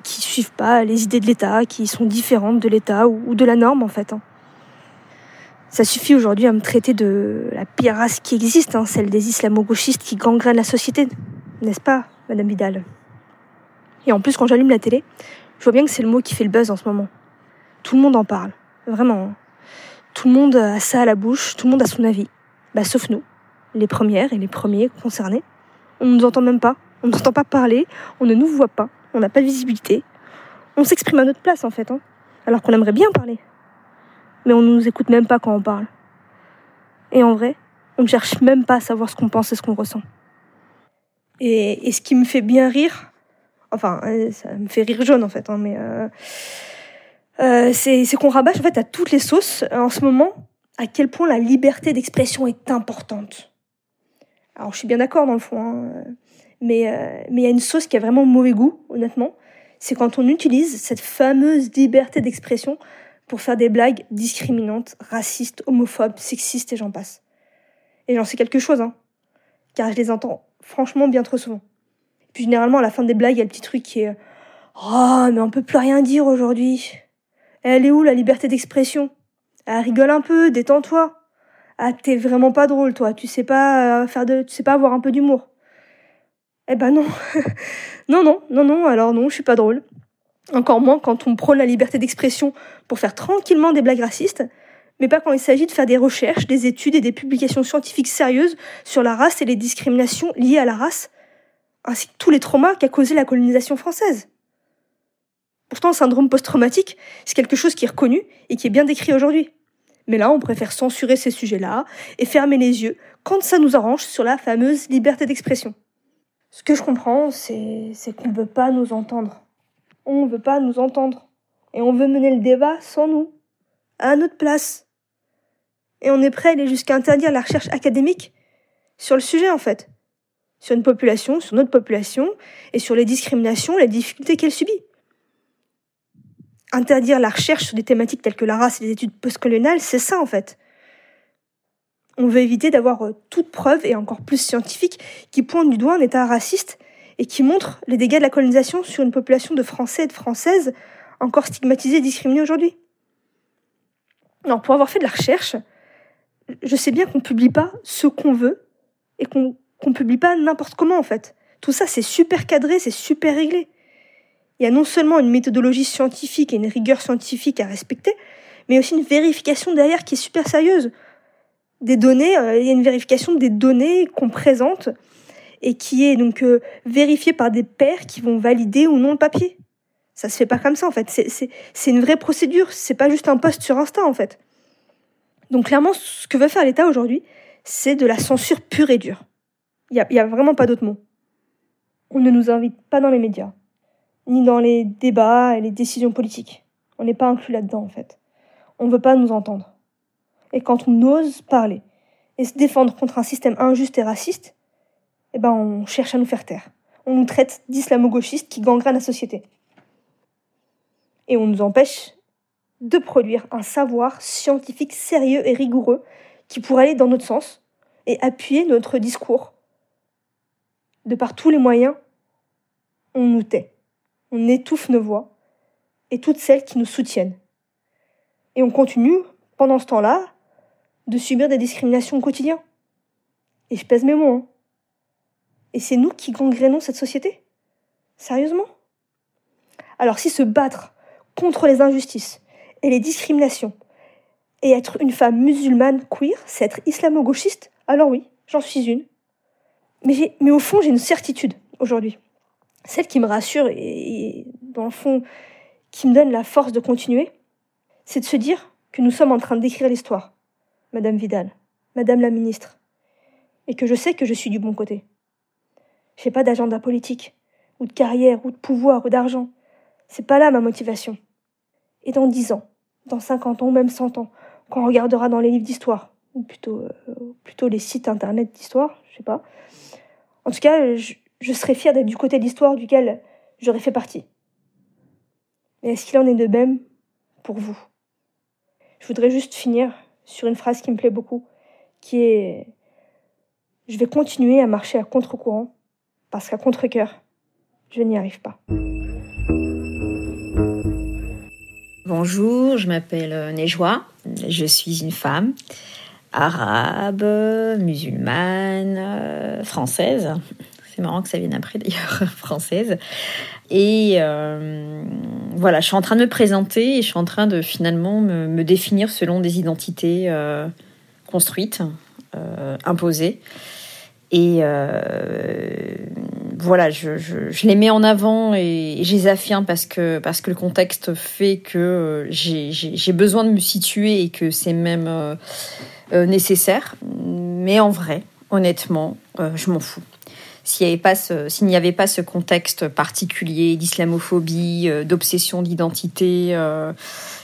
qui suivent pas les idées de l'État, qui sont différentes de l'État ou, de la norme en fait. Hein. Ça suffit aujourd'hui à me traiter de la pire race qui existe, hein, celle des islamo-gauchistes qui gangrènent la société, n'est-ce pas, Madame Vidal? Et en plus, quand j'allume la télé, je vois bien que c'est le mot qui fait le buzz en ce moment. Tout le monde en parle, vraiment. Hein. Tout le monde a ça à la bouche, tout le monde a son avis. Bah, sauf nous, les premières et les premiers concernés. On ne nous entend même pas, on ne nous entend pas parler, on ne nous voit pas, on n'a pas de visibilité. On s'exprime à notre place en fait, hein, alors qu'on aimerait bien parler. Mais on ne nous écoute même pas quand on parle. Et en vrai, on ne cherche même pas à savoir ce qu'on pense et ce qu'on ressent. Et, ce qui me fait bien rire, enfin, euh, ça me fait rire jaune en fait, hein, euh, euh, c'est qu'on rabâche en fait à toutes les sauces en ce moment à quel point la liberté d'expression est importante. Alors je suis bien d'accord dans le fond, hein, mais euh, mais il y a une sauce qui a vraiment mauvais goût, honnêtement. C'est quand on utilise cette fameuse liberté d'expression pour faire des blagues discriminantes, racistes, homophobes, sexistes et j'en passe. Et j'en sais quelque chose, hein, car je les entends franchement bien trop souvent. puis généralement à la fin des blagues, il y a le petit truc qui est Oh, mais on peut plus rien dire aujourd'hui. Elle est où la liberté d'expression? Ah, rigole un peu, détends-toi. Ah, t'es vraiment pas drôle, toi. Tu sais pas euh, faire de, tu sais pas avoir un peu d'humour. Eh ben non. non, non, non, non, alors non, je suis pas drôle. Encore moins quand on prône la liberté d'expression pour faire tranquillement des blagues racistes, mais pas quand il s'agit de faire des recherches, des études et des publications scientifiques sérieuses sur la race et les discriminations liées à la race, ainsi que tous les traumas qu'a causé la colonisation française. Pourtant, syndrome post-traumatique, c'est quelque chose qui est reconnu et qui est bien décrit aujourd'hui. Mais là, on préfère censurer ces sujets-là et fermer les yeux quand ça nous arrange sur la fameuse liberté d'expression. Ce que je comprends, c'est qu'on ne veut pas nous entendre. On ne veut pas nous entendre. Et on veut mener le débat sans nous, à notre place. Et on est prêt à aller jusqu'à interdire la recherche académique sur le sujet, en fait. Sur une population, sur notre population, et sur les discriminations, les difficultés qu'elle subit. Interdire la recherche sur des thématiques telles que la race et les études postcoloniales, c'est ça, en fait. On veut éviter d'avoir euh, toute preuve, et encore plus scientifique, qui pointe du doigt un État raciste et qui montre les dégâts de la colonisation sur une population de Français et de Françaises encore stigmatisés et discriminés aujourd'hui. Non, pour avoir fait de la recherche, je sais bien qu'on ne publie pas ce qu'on veut et qu'on ne publie pas n'importe comment en fait. Tout ça, c'est super cadré, c'est super réglé. Il y a non seulement une méthodologie scientifique et une rigueur scientifique à respecter, mais aussi une vérification derrière qui est super sérieuse. Des données, euh, il y a une vérification des données qu'on présente et qui est donc euh, vérifiée par des pairs qui vont valider ou non le papier. Ça se fait pas comme ça en fait. C'est une vraie procédure. C'est pas juste un post sur Insta en fait. Donc clairement, ce que veut faire l'État aujourd'hui, c'est de la censure pure et dure. Il n'y a, a vraiment pas d'autre mot. On ne nous invite pas dans les médias, ni dans les débats et les décisions politiques. On n'est pas inclus là-dedans en fait. On ne veut pas nous entendre. Et quand on ose parler et se défendre contre un système injuste et raciste, eh ben on cherche à nous faire taire. On nous traite d'islamo-gauchistes qui gangrènent la société et on nous empêche de produire un savoir scientifique sérieux et rigoureux qui pourrait aller dans notre sens et appuyer notre discours. De par tous les moyens, on nous tait, on étouffe nos voix et toutes celles qui nous soutiennent. Et on continue, pendant ce temps-là, de subir des discriminations au quotidien. Et je pèse mes mots. Hein. Et c'est nous qui gangrénons cette société Sérieusement Alors si se battre contre les injustices et les discriminations. Et être une femme musulmane queer, c'est être islamo-gauchiste Alors oui, j'en suis une. Mais, mais au fond, j'ai une certitude aujourd'hui. Celle qui me rassure et, dans le fond, qui me donne la force de continuer, c'est de se dire que nous sommes en train d'écrire l'histoire, Madame Vidal, Madame la ministre, et que je sais que je suis du bon côté. J'ai pas d'agenda politique, ou de carrière, ou de pouvoir, ou d'argent. C'est pas là ma motivation. Et dans dix ans, dans cinquante ans ou même cent ans, quand on regardera dans les livres d'histoire, ou plutôt, euh, plutôt les sites internet d'histoire, je sais pas. En tout cas, je, je serais fière d'être du côté de l'histoire duquel j'aurais fait partie. Mais est-ce qu'il en est de même pour vous? Je voudrais juste finir sur une phrase qui me plaît beaucoup, qui est Je vais continuer à marcher à contre-courant, parce qu'à contre-coeur, je n'y arrive pas. Bonjour, je m'appelle Nejwa, je suis une femme arabe, musulmane, euh, française. C'est marrant que ça vienne après d'ailleurs, française. Et euh, voilà, je suis en train de me présenter et je suis en train de finalement me, définir selon des identités construites, imposées. Et voilà, je, les mets en avant et, je les affirme parce que, parce que le contexte fait que euh, j'ai besoin de me situer et que c'est même euh, euh, nécessaire. Mais en vrai, honnêtement, je m'en fous. S'il n'y avait, pas ce, n'y avait pas ce contexte particulier d'islamophobie, d'obsession d'identité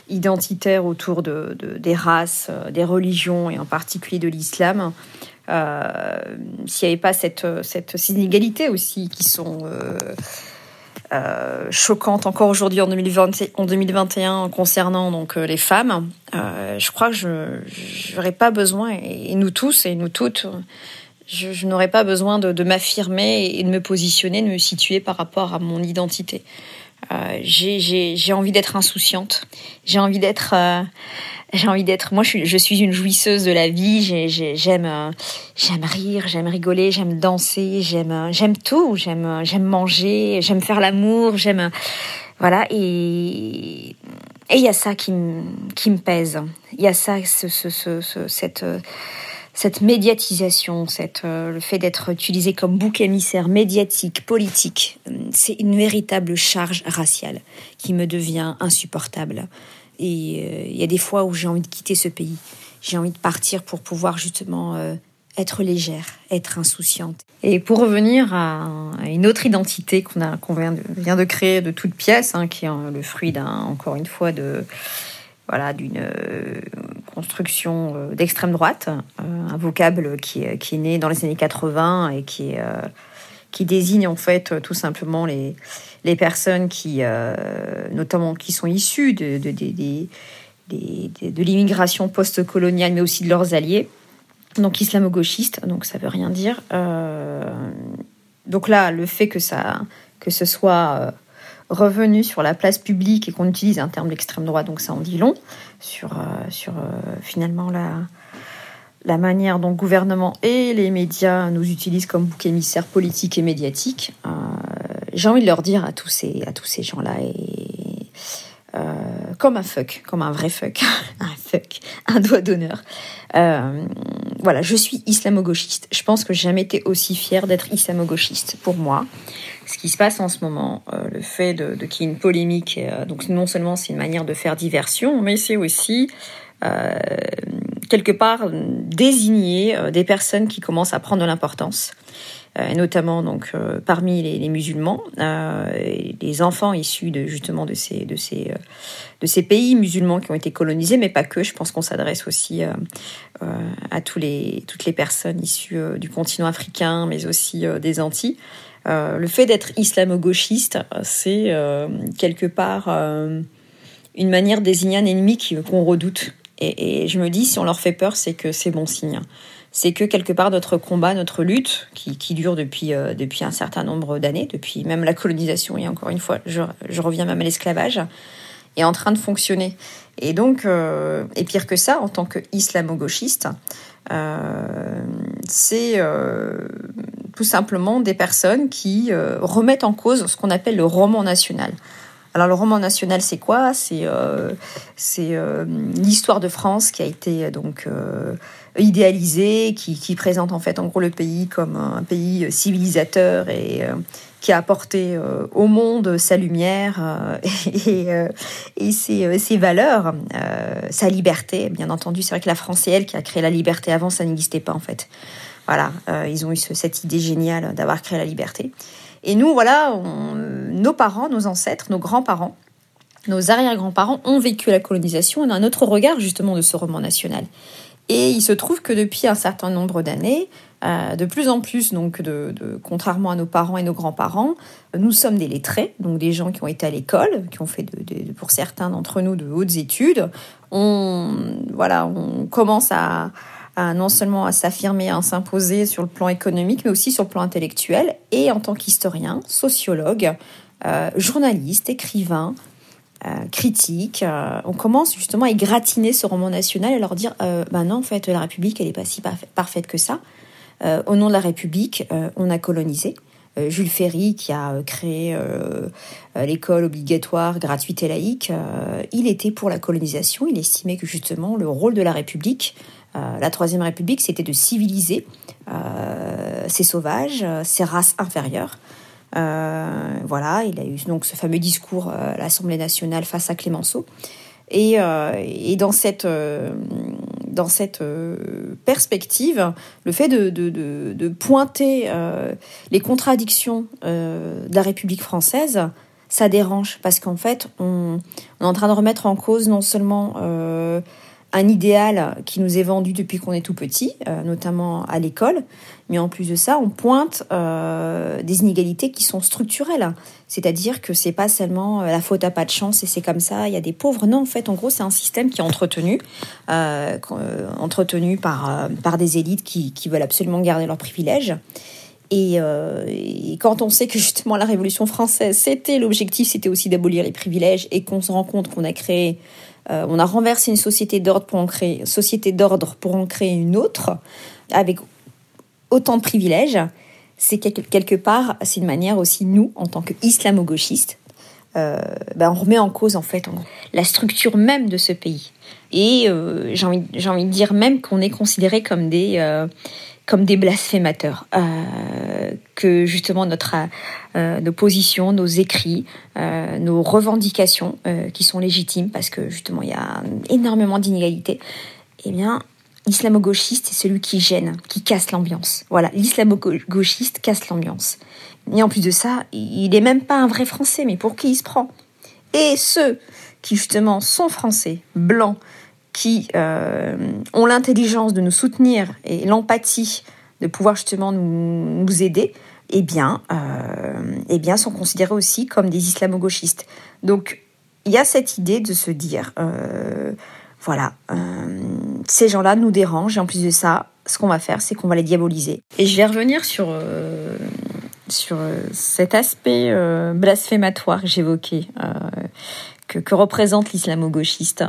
identitaire autour de, des races, des religions et en particulier de l'islam, euh, s'il n'y avait pas cette, cette, ces inégalités aussi qui sont euh, euh, choquantes encore aujourd'hui en, 2020, en 2021 concernant donc les femmes, je crois que je n'aurais pas besoin, et, nous tous et nous toutes, je, je n'aurais pas besoin de, de m'affirmer et de me positionner, de me situer par rapport à mon identité. Euh, j'ai envie d'être insouciante. J'ai envie d'être j'ai envie d'être. Moi, je suis, je suis une jouisseuse de la vie. J'aime, euh, j'aime rire, j'aime rigoler, j'aime danser, j'aime, euh, j'aime tout. J'aime, euh, j'aime manger, j'aime faire l'amour, j'aime, voilà. Et et il y a ça qui me, qui me pèse. Il y a ça, ce, ce, ce, cette cette médiatisation, cette, le fait d'être utilisé comme bouc émissaire médiatique, politique, c'est une véritable charge raciale qui me devient insupportable. Et euh, il y a des fois où j'ai envie de quitter ce pays. J'ai envie de partir pour pouvoir justement euh, être légère, être insouciante. Et pour revenir à une autre identité qu'on vient de créer de toute pièce, hein, qui est le fruit d'un encore une fois de voilà d'une euh, construction euh, d'extrême droite, euh, un vocable qui, qui, est né dans les années 80 et qui qui désigne en fait tout simplement les, les personnes qui, notamment qui sont issues de, de, l'immigration post-coloniale, mais aussi de leurs alliés, donc islamo-gauchiste, donc ça veut rien dire. Donc là, le fait que ça, que ce soit revenu sur la place publique et qu'on utilise un terme d'extrême droite, donc ça en dit long sur, euh, sur finalement la, la manière dont le gouvernement et les médias nous utilisent comme bouc émissaire politique et médiatique. J'ai envie de leur dire à tous ces, à tous ces gens-là et comme un fuck, comme un vrai fuck, un fuck, un doigt d'honneur. Euh, voilà, je suis islamo-gauchiste. Je pense que j'ai jamais été aussi fière d'être islamo-gauchiste pour moi. Ce qui se passe en ce moment, euh, le fait de, qu'il y ait une polémique, euh, donc non seulement c'est une manière de faire diversion, mais c'est aussi euh, quelque part désigner des personnes qui commencent à prendre de l'importance. Euh, notamment donc euh, parmi les, musulmans, euh, les enfants issus de justement de ces de ces de ces pays musulmans qui ont été colonisés, mais pas que. Je pense qu'on s'adresse aussi à tous les toutes les personnes issues du continent africain, mais aussi des Antilles. le fait d'être islamo-gauchiste, c'est quelque part une manière de désigner un ennemi qu'on redoute. Et, je me dis, si on leur fait peur, c'est que c'est bon signe c'est que quelque part notre combat, notre lutte, qui, dure depuis, euh, depuis un certain nombre d'années, depuis même la colonisation, et encore une fois, je, reviens même à l'esclavage, est en train de fonctionner. Et donc, euh, et pire que ça, en tant qu'islamo-gauchiste, euh, c'est tout simplement des personnes qui remettent en cause ce qu'on appelle le roman national. Alors le roman national, c'est quoi? C'est euh, c'est l'histoire de France qui a été donc idéalisé, qui, présente en fait en gros le pays comme un pays civilisateur et euh, qui a apporté euh, au monde sa lumière euh, et, et ses, ses, valeurs, sa liberté. Bien entendu, c'est vrai que la France, c'est elle qui a créé la liberté. Avant, ça n'existait pas en fait. Voilà, ils ont eu cette idée géniale d'avoir créé la liberté. Et nous, voilà, nos parents, nos ancêtres, nos grands-parents, nos arrière-grands-parents ont vécu la colonisation. On a un autre regard justement de ce roman national. Et il se trouve que depuis un certain nombre d'années, euh, de plus en plus, donc, contrairement à nos parents et nos grands-parents, nous sommes des lettrés, donc des gens qui ont été à l'école, qui ont fait, pour certains d'entre nous, de hautes études. On, voilà, on commence à, non seulement à s'affirmer, à s'imposer sur le plan économique, mais aussi sur le plan intellectuel. Et en tant qu'historien, sociologue, euh, journaliste, écrivain, euh, critique. Euh, on commence justement à égratiner ce roman national et leur dire bah non, en fait, la République, elle n'est pas si parfaite que ça. au nom de la République, on a colonisé. Jules Ferry, qui a créé l'école obligatoire, gratuite et laïque, il était pour la colonisation. Il estimait que justement le rôle de la République, la Troisième République, c'était de civiliser ces sauvages, ces races inférieures. Euh, voilà, il a eu donc ce fameux discours à l'Assemblée nationale face à Clémenceau. Et, euh, dans cette, euh, dans cette perspective, le fait de, de, pointer les contradictions de la République française, ça dérange parce qu'en fait, on, est en train de remettre en cause non seulement un idéal qui nous est vendu depuis qu'on est tout petit, euh, notamment à l'école. Mais en plus de ça, on pointe euh, des inégalités qui sont structurelles. C'est-à-dire que c'est pas seulement euh, la faute à pas de chance et c'est comme ça, il y a des pauvres. Non, en fait, en gros, c'est un système qui est entretenu, entretenu par, par des élites qui, qui veulent absolument garder leurs privilèges. Et, et, quand on sait que justement la Révolution française, c'était l'objectif, c'était aussi d'abolir les privilèges, et qu'on se rend compte qu'on a créé euh, on a renversé une société d'ordre pour en créer, une autre, avec autant de privilèges. C'est quelque part, c'est une manière aussi nous, en tant qu'islamo-gauchistes, euh, ben on remet en cause en fait la structure même de ce pays. Et euh, j'ai envie, de dire même qu'on est considéré comme des comme des blasphémateurs, euh, que justement notre euh, nos positions, nos écrits, euh, nos revendications qui sont légitimes parce que justement il y a énormément d'inégalités, eh bien l'islamo-gauchiste, c'est celui qui gêne, qui casse l'ambiance. Voilà, l'islamo-gauchiste casse l'ambiance. Et en plus de ça, il n'est même pas un vrai Français, mais pour qui il se prend? Et ceux qui justement sont Français, blancs, qui euh, ont l'intelligence de nous soutenir et l'empathie de pouvoir justement nous, aider, eh bien, euh, eh bien, sont considérés aussi comme des islamo-gauchistes. Donc, il y a cette idée de se dire, euh, voilà, ces gens-là nous dérangent, et en plus de ça, ce qu'on va faire, c'est qu'on va les diaboliser. Et je vais revenir sur, sur cet aspect blasphématoire que j'évoquais, que, que, représente l'islamo-gauchiste.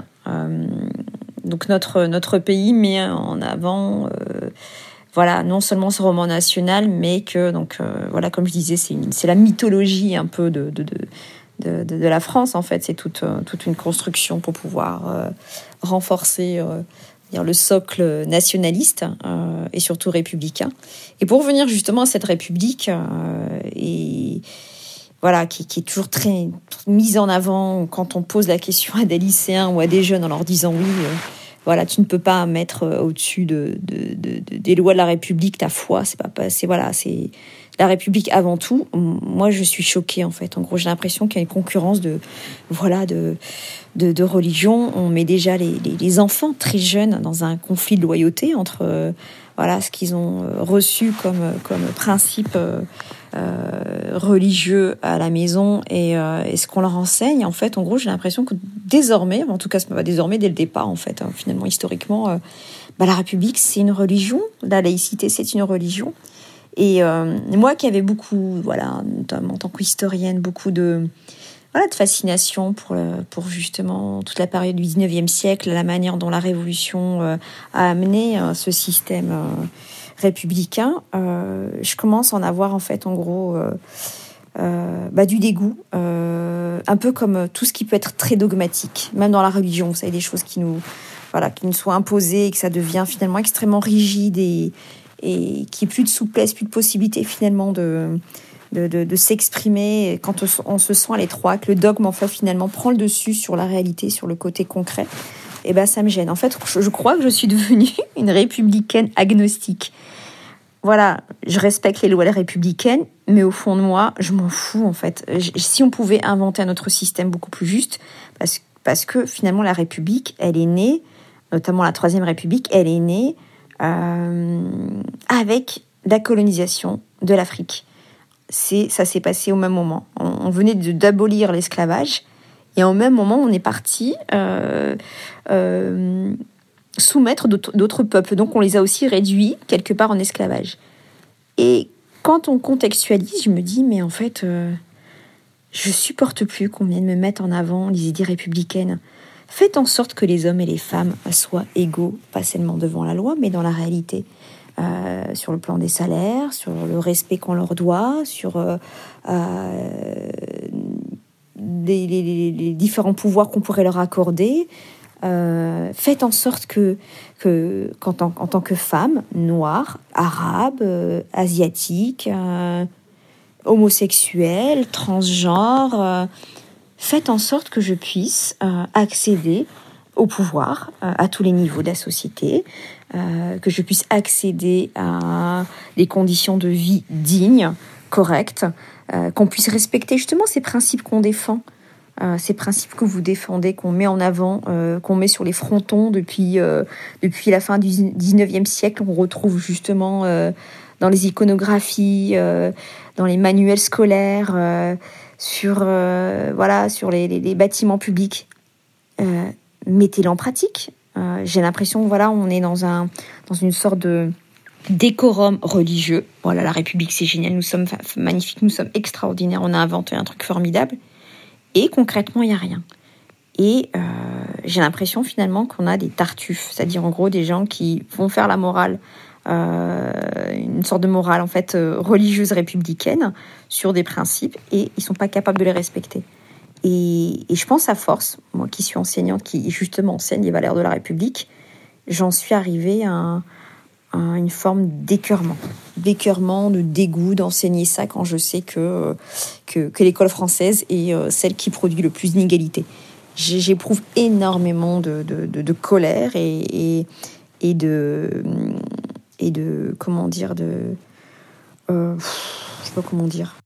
Donc, notre, notre pays met en avant voilà, non seulement ce roman national, mais que, donc, euh, voilà, comme je disais, c'est la mythologie un peu de, de, de, de, la France, en fait. C'est toute, euh, toute une construction pour pouvoir euh, renforcer euh, le socle nationaliste euh, et surtout républicain. Et pour revenir justement à cette République, et voilà, qui, qui, est toujours très mise en avant quand on pose la question à des lycéens ou à des jeunes en leur disant oui voilà, tu ne peux pas mettre euh, au-dessus de, de, de, des lois de la République ta foi. C'est pas, c'est voilà, c'est la République avant tout. Moi, je suis choquée en fait. En gros, j'ai l'impression qu'il y a une concurrence de, voilà, de, de, de religion. On met déjà les, les, les, enfants très jeunes dans un conflit de loyauté entre, euh, voilà, ce qu'ils ont euh, reçu comme, comme principe. Euh, euh, religieux à la maison et, euh, ce qu'on leur enseigne. En fait, en gros, j'ai l'impression que désormais, en tout cas, pas désormais dès le départ, en fait, hein, finalement, historiquement, euh, bah, la République, c'est une religion. La laïcité, c'est une religion. Et euh, moi qui avais beaucoup, voilà, en tant qu'historienne, beaucoup de, voilà, de fascination pour, pour justement toute la période du 19e siècle, la manière dont la Révolution euh, a amené ce système républicain, euh, je commence à en avoir en fait en gros euh, euh, bah, du dégoût, euh, un peu comme tout ce qui peut être très dogmatique, même dans la religion, vous savez, des choses qui nous, voilà, qui nous soient imposées et que ça devient finalement extrêmement rigide et, et qui plus de souplesse, plus de possibilité finalement de, de, s'exprimer quand on, se sent à l'étroit, que le dogme en fait finalement prend le dessus sur la réalité, sur le côté concret. Et eh ben ça me gêne. En fait, je crois que je suis devenue une républicaine agnostique voilà, je respecte les lois républicaines, mais au fond de moi, je m'en fous en fait. Si on pouvait inventer un autre système beaucoup plus juste, parce, parce que finalement la République, elle est née, notamment la Troisième République, elle est née euh, avec la colonisation de l'Afrique. C'est, ça s'est passé au même moment. On, on venait d'abolir l'esclavage, et au même moment, on est parti euh, euh, soumettre d'autres peuples. Donc on les a aussi réduits quelque part en esclavage. Et quand on contextualise, je me dis, mais en fait, euh, je supporte plus qu'on vienne me mettre en avant les idées républicaines. Faites en sorte que les hommes et les femmes soient égaux, pas seulement devant la loi, mais dans la réalité. Euh, sur le plan des salaires, sur le respect qu'on leur doit, sur euh, euh, les, différents pouvoirs qu'on pourrait leur accorder, faites en sorte que, en tant que femme noire, arabe, asiatique, homosexuelle, transgenre, faites en sorte que je puisse accéder au pouvoir à tous les niveaux de la société, que je puisse accéder à des conditions de vie dignes, correctes, qu'on puisse respecter justement ces principes qu'on défend. Euh, ces principes que vous défendez, qu'on met en avant, euh, qu'on met sur les frontons depuis, euh, depuis la fin du 19e siècle. On retrouve justement dans les iconographies, dans les manuels scolaires, sur, voilà, sur les, les bâtiments publics. Mettez-les en pratique. J'ai l'impression, voilà, on est dans, un, dans une sorte de décorum religieux. Voilà, la République, c'est génial, nous sommes magnifiques, nous sommes extraordinaires, on a inventé un truc formidable. Et concrètement, il n'y a rien. Et euh, j'ai l'impression finalement qu'on a des tartuffes, c'est-à-dire en gros des gens qui vont faire la morale, euh, une sorte de morale en fait euh, religieuse républicaine sur des principes et ils sont pas capables de les respecter. Et, je pense à force, moi qui suis enseignante, qui justement enseigne les valeurs de la République, j'en suis arrivée à, une forme d'écœurement, d'écœurement, de dégoût d'enseigner ça quand je sais que, que, l'école française est euh, celle qui produit le plus d'inégalités. J'éprouve énormément de, colère et de et de comment dire de euh, je sais pas comment dire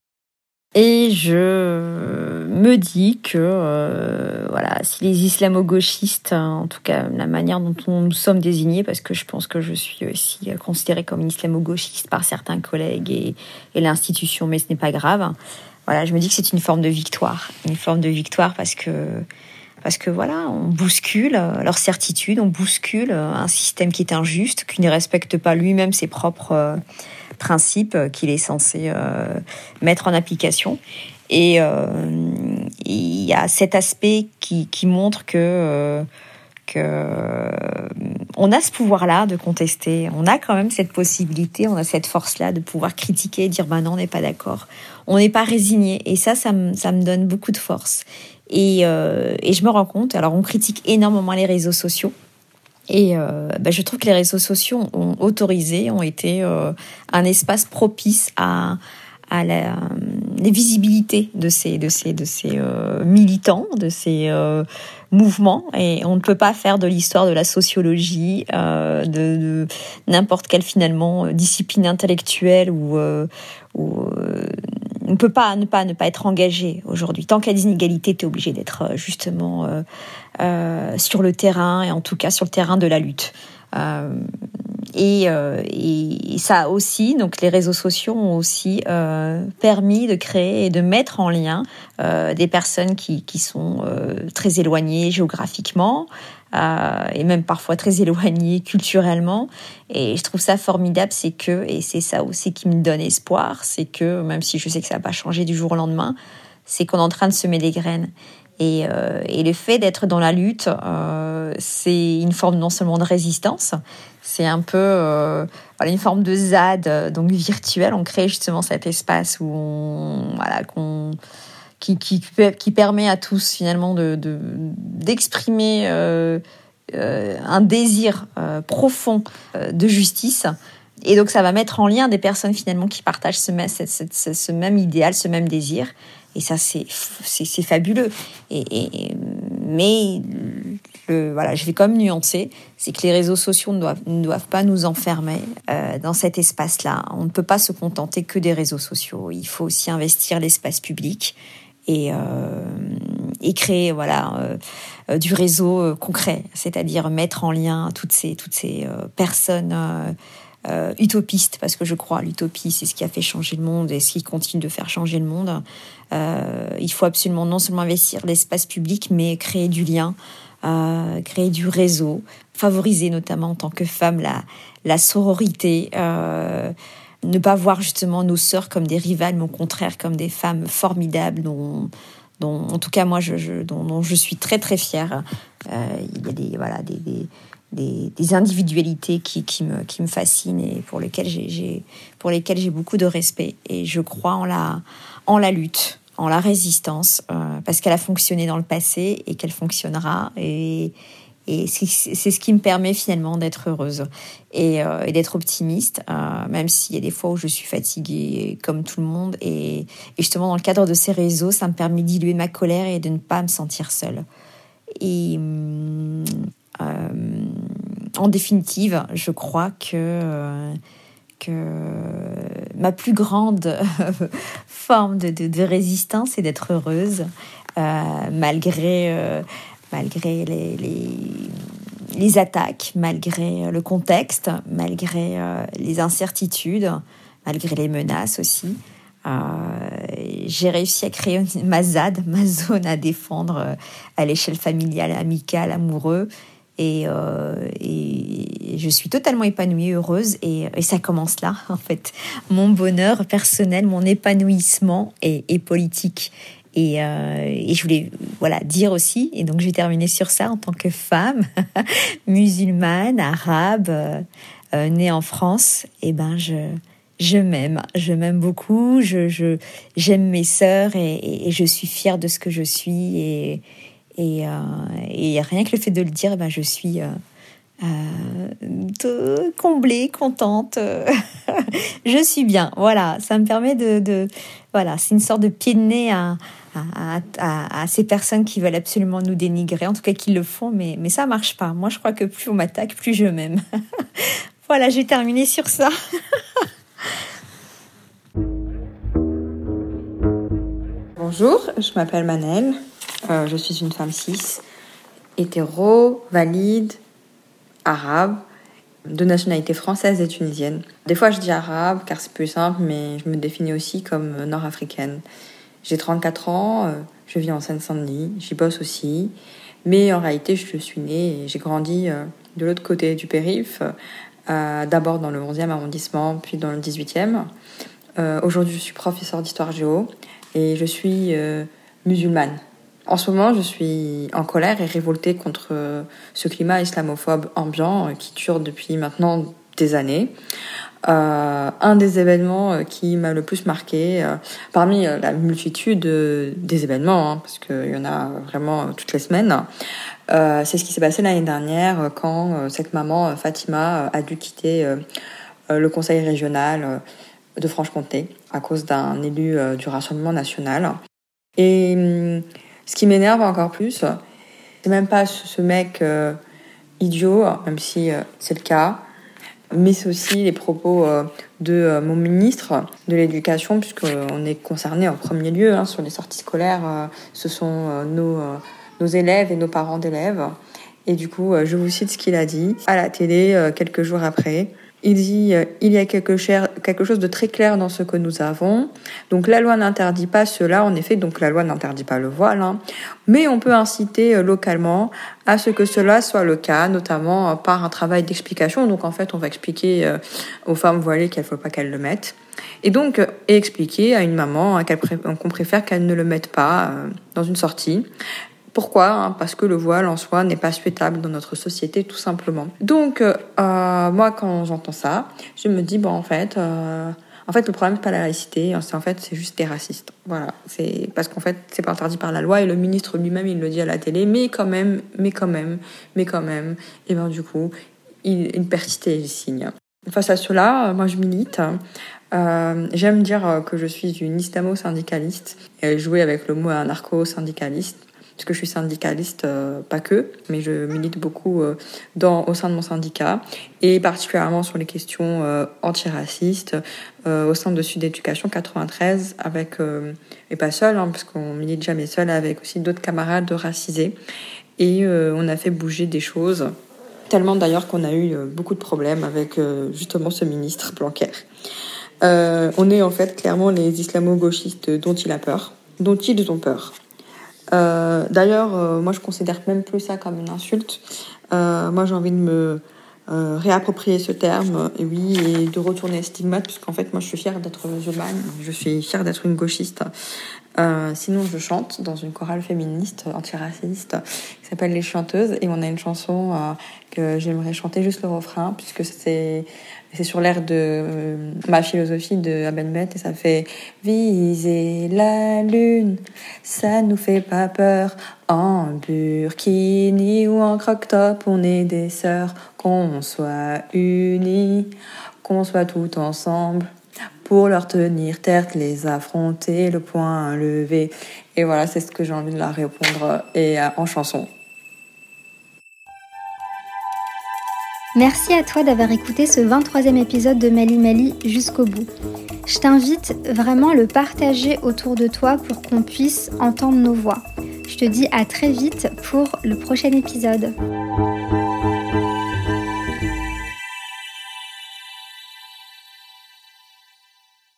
et je me dis que euh, voilà, si les islamo-gauchistes, hein, en tout cas la manière dont nous sommes désignés, parce que je pense que je suis aussi considérée comme islamo-gauchiste par certains collègues et, et l'institution, mais ce n'est pas grave. Voilà, je me dis que c'est une forme de victoire, une forme de victoire parce que parce que voilà, on bouscule leur certitude, on bouscule un système qui est injuste, qui ne respecte pas lui-même ses propres principe qu'il est censé euh, mettre en application. Et euh, il y a cet aspect qui, qui montre que euh, que on a ce pouvoir-là de contester, on a quand même cette possibilité, on a cette force-là de pouvoir critiquer et dire bah non, on n'est pas d'accord, on n'est pas résigné. Et ça, ça me, ça me donne beaucoup de force. Et, et je me rends compte, alors on critique énormément les réseaux sociaux, et euh, bah, je trouve que les réseaux sociaux ont autorisé, ont été euh, un espace propice à, à la, les visibilités de ces, de ces, de ces euh, militants, de ces euh, mouvements. Et on ne peut pas faire de l'histoire de la sociologie, euh, de, de n'importe quelle finalement discipline intellectuelle ou, ou on ne peut pas ne pas ne pas être engagé aujourd'hui. Tant qu'il y a des inégalités, tu es obligé d'être justement euh, sur le terrain et en tout cas sur le terrain de la lutte. Euh, et, euh, ça aussi, donc les réseaux sociaux ont aussi euh, permis de créer et de mettre en lien euh, des personnes qui sont très éloignées géographiquement et même parfois très éloignées culturellement. Et je trouve ça formidable, c'est que, et c'est ça aussi qui me donne espoir, c'est que même si je sais que ça va pas changer du jour au lendemain, c'est qu'on est en train de semer des graines. Et, euh, le fait d'être dans la lutte, euh, c'est une forme non seulement de résistance, c'est un peu euh, une forme de ZAD, euh, donc virtuel. On crée justement cet espace où on, voilà, qu'on, qui, permet à tous finalement de, de, d'exprimer euh, euh un désir profond de justice. Et donc ça va mettre en lien des personnes finalement qui partagent ce, même idéal, ce même désir. Et ça, c'est fabuleux. Et, mais voilà, je vais quand même nuancer, c'est que les réseaux sociaux ne doivent, ne doivent pas nous enfermer euh, dans cet espace-là. On ne peut pas se contenter que des réseaux sociaux. Il faut aussi investir l'espace public et, euh, et créer voilà euh, du réseau concret, c'est-à-dire mettre en lien toutes ces toutes ces personnes euh, utopiste, parce que je crois l'utopie, c'est ce qui a fait changer le monde et ce qui continue de faire changer le monde. Euh, il faut absolument non seulement investir l'espace public, mais créer du lien, euh, créer du réseau, favoriser notamment en tant que femme la, sororité. Euh, ne pas voir justement nos sœurs comme des rivales, mais au contraire comme des femmes formidables dont, en tout cas moi je, dont, je suis très très fière. Euh, il y a des voilà des des, individualités qui, qui, me, qui me fascinent et pour lesquelles j'ai, pour lesquelles j'ai beaucoup de respect. Et je crois en la, en la lutte, en la résistance, euh, parce qu'elle a fonctionné dans le passé et qu'elle fonctionnera. Et, et c'est, ce qui me permet finalement d'être heureuse et, euh, d'être optimiste, euh, même s'il y a des fois où je suis fatiguée comme tout le monde. Et, justement, dans le cadre de ces réseaux, ça me permet de ma colère et de ne pas me sentir seule. Et euh, en définitive, je crois que, que ma plus grande forme de, résistance est d'être heureuse, malgré, malgré les, les, les, attaques, malgré le contexte, malgré les incertitudes, malgré les menaces aussi. j'ai réussi à créer ma ZAD, ma zone à défendre à l'échelle familiale, amicale, amoureuse. Euh, et, je suis totalement épanouie, heureuse, et, ça commence là, en fait. Mon bonheur personnel, mon épanouissement est, politique. Euh, et, je voulais voilà dire aussi, et donc je vais terminer sur ça en tant que femme musulmane, arabe, euh, née en France, et eh ben je je m'aime, je m'aime beaucoup, je j'aime mes sœurs et, je suis fière de ce que je suis et, et, euh, rien que le fait de le dire, ben, je suis, euh, euh, comblée, contente. je suis bien. Voilà, ça me permet de, voilà, c'est une sorte de pied de nez à, à, ces personnes qui veulent absolument nous dénigrer, en tout cas qui le font, mais, mais ça marche pas. Moi, je crois que plus on m'attaque, plus je m'aime. voilà, j'ai terminé sur ça. Bonjour, je m'appelle Manel, euh, je suis une femme cis, hétéro, valide, arabe, de nationalité française et tunisienne. Des fois je dis arabe car c'est plus simple, mais je me définis aussi comme nord-africaine. J'ai 34 ans, euh, je vis en Seine-Saint-Denis, j'y bosse aussi, mais en réalité je suis née et j'ai grandi euh, de l'autre côté du périph', euh, d'abord dans le 11e arrondissement, puis dans le 18e. Aujourd'hui je suis professeur d'histoire géo et je suis musulmane. En ce moment, je suis en colère et révoltée contre ce climat islamophobe ambiant qui dure depuis maintenant des années. Euh, un des événements euh, qui m'a le plus marqué, euh, parmi la multitude des événements, hein, parce qu'il y en a vraiment toutes les semaines, c'est ce qui s'est passé l'année dernière quand cette maman, Fatima, a dû quitter le conseil régional de Franche-Comté à cause d'un élu du Rassemblement national. Et hum, ce qui m'énerve encore plus, c'est même pas ce mec idiot, même si c'est le cas, mais aussi les propos euh, de euh, mon ministre de l'Éducation, puisqu'on est concerné en premier lieu hein, sur les sorties scolaires. Euh, ce sont nos, nos élèves et nos parents d'élèves. Et du coup, je vous cite ce qu'il a dit à la télé quelques jours après. Il dit euh, il y a quelque, chose de très clair dans ce que nous avons. Donc la loi n'interdit pas cela, en effet. Donc la loi n'interdit pas le voile, hein. mais on peut inciter euh, localement à ce que cela soit le cas, notamment euh, par un travail d'explication. Donc en fait, on va expliquer aux femmes voilées qu'il ne faut pas qu'elles le mettent. Et donc, expliquer à une maman qu'on préfère qu'elle ne le mette pas dans une sortie. Pourquoi? Hein, Parce que le voile en soi n'est pas souhaitable dans notre société, tout simplement. Donc, euh, moi, quand j'entends ça, je me dis, bon, en fait, euh, en fait, le problème c'est pas la laïcité, hein, c'est en fait, juste des racistes. Voilà, parce qu'en fait, c'est pas interdit par la loi et le ministre lui-même, il le dit à la télé, mais quand même, mais quand même, mais quand même. Et ben du coup, il, il persiste et il signe. Face à cela, moi, je milite. Euh, J'aime dire que je suis une islamo-syndicaliste et jouer avec le mot anarcho-syndicaliste parce que je suis syndicaliste, euh, pas que, mais je milite beaucoup euh, dans, au sein de mon syndicat, et particulièrement sur les questions euh, antiracistes, au sein de Sud Éducation 93, avec, et pas seul, hein, parce qu'on milite jamais seul, avec aussi d'autres camarades racisés, et on a fait bouger des choses, tellement d'ailleurs qu'on a eu beaucoup de problèmes avec justement ce ministre Blanquer. on est en fait clairement les islamo-gauchistes dont il a peur, dont ils ont peur. Euh, d'ailleurs, euh, moi je considère même plus ça comme une insulte. Euh, moi j'ai envie de me réapproprier ce terme, et oui, et de retourner stigmate, puisqu'en fait moi je suis fière d'être musulmane, je suis fière d'être une gauchiste. sinon, je chante dans une chorale féministe antiraciste qui s'appelle Les Chanteuses et on a une chanson que j'aimerais chanter juste le refrain puisque c'est c'est sur l'air de euh, ma philosophie de Abenbet et ça fait viser la lune, ça nous fait pas peur. En burkini ou en croque-top, on est des sœurs, qu'on soit unis, qu'on soit tout ensemble pour leur tenir tête, les affronter, le point levé. Et voilà, c'est ce que j'ai envie de leur répondre et euh, en chanson. Merci à toi d'avoir écouté ce 23e épisode de Mali Mali jusqu'au bout. Je t'invite vraiment à le partager autour de toi pour qu'on puisse entendre nos voix. Je te dis à très vite pour le prochain épisode.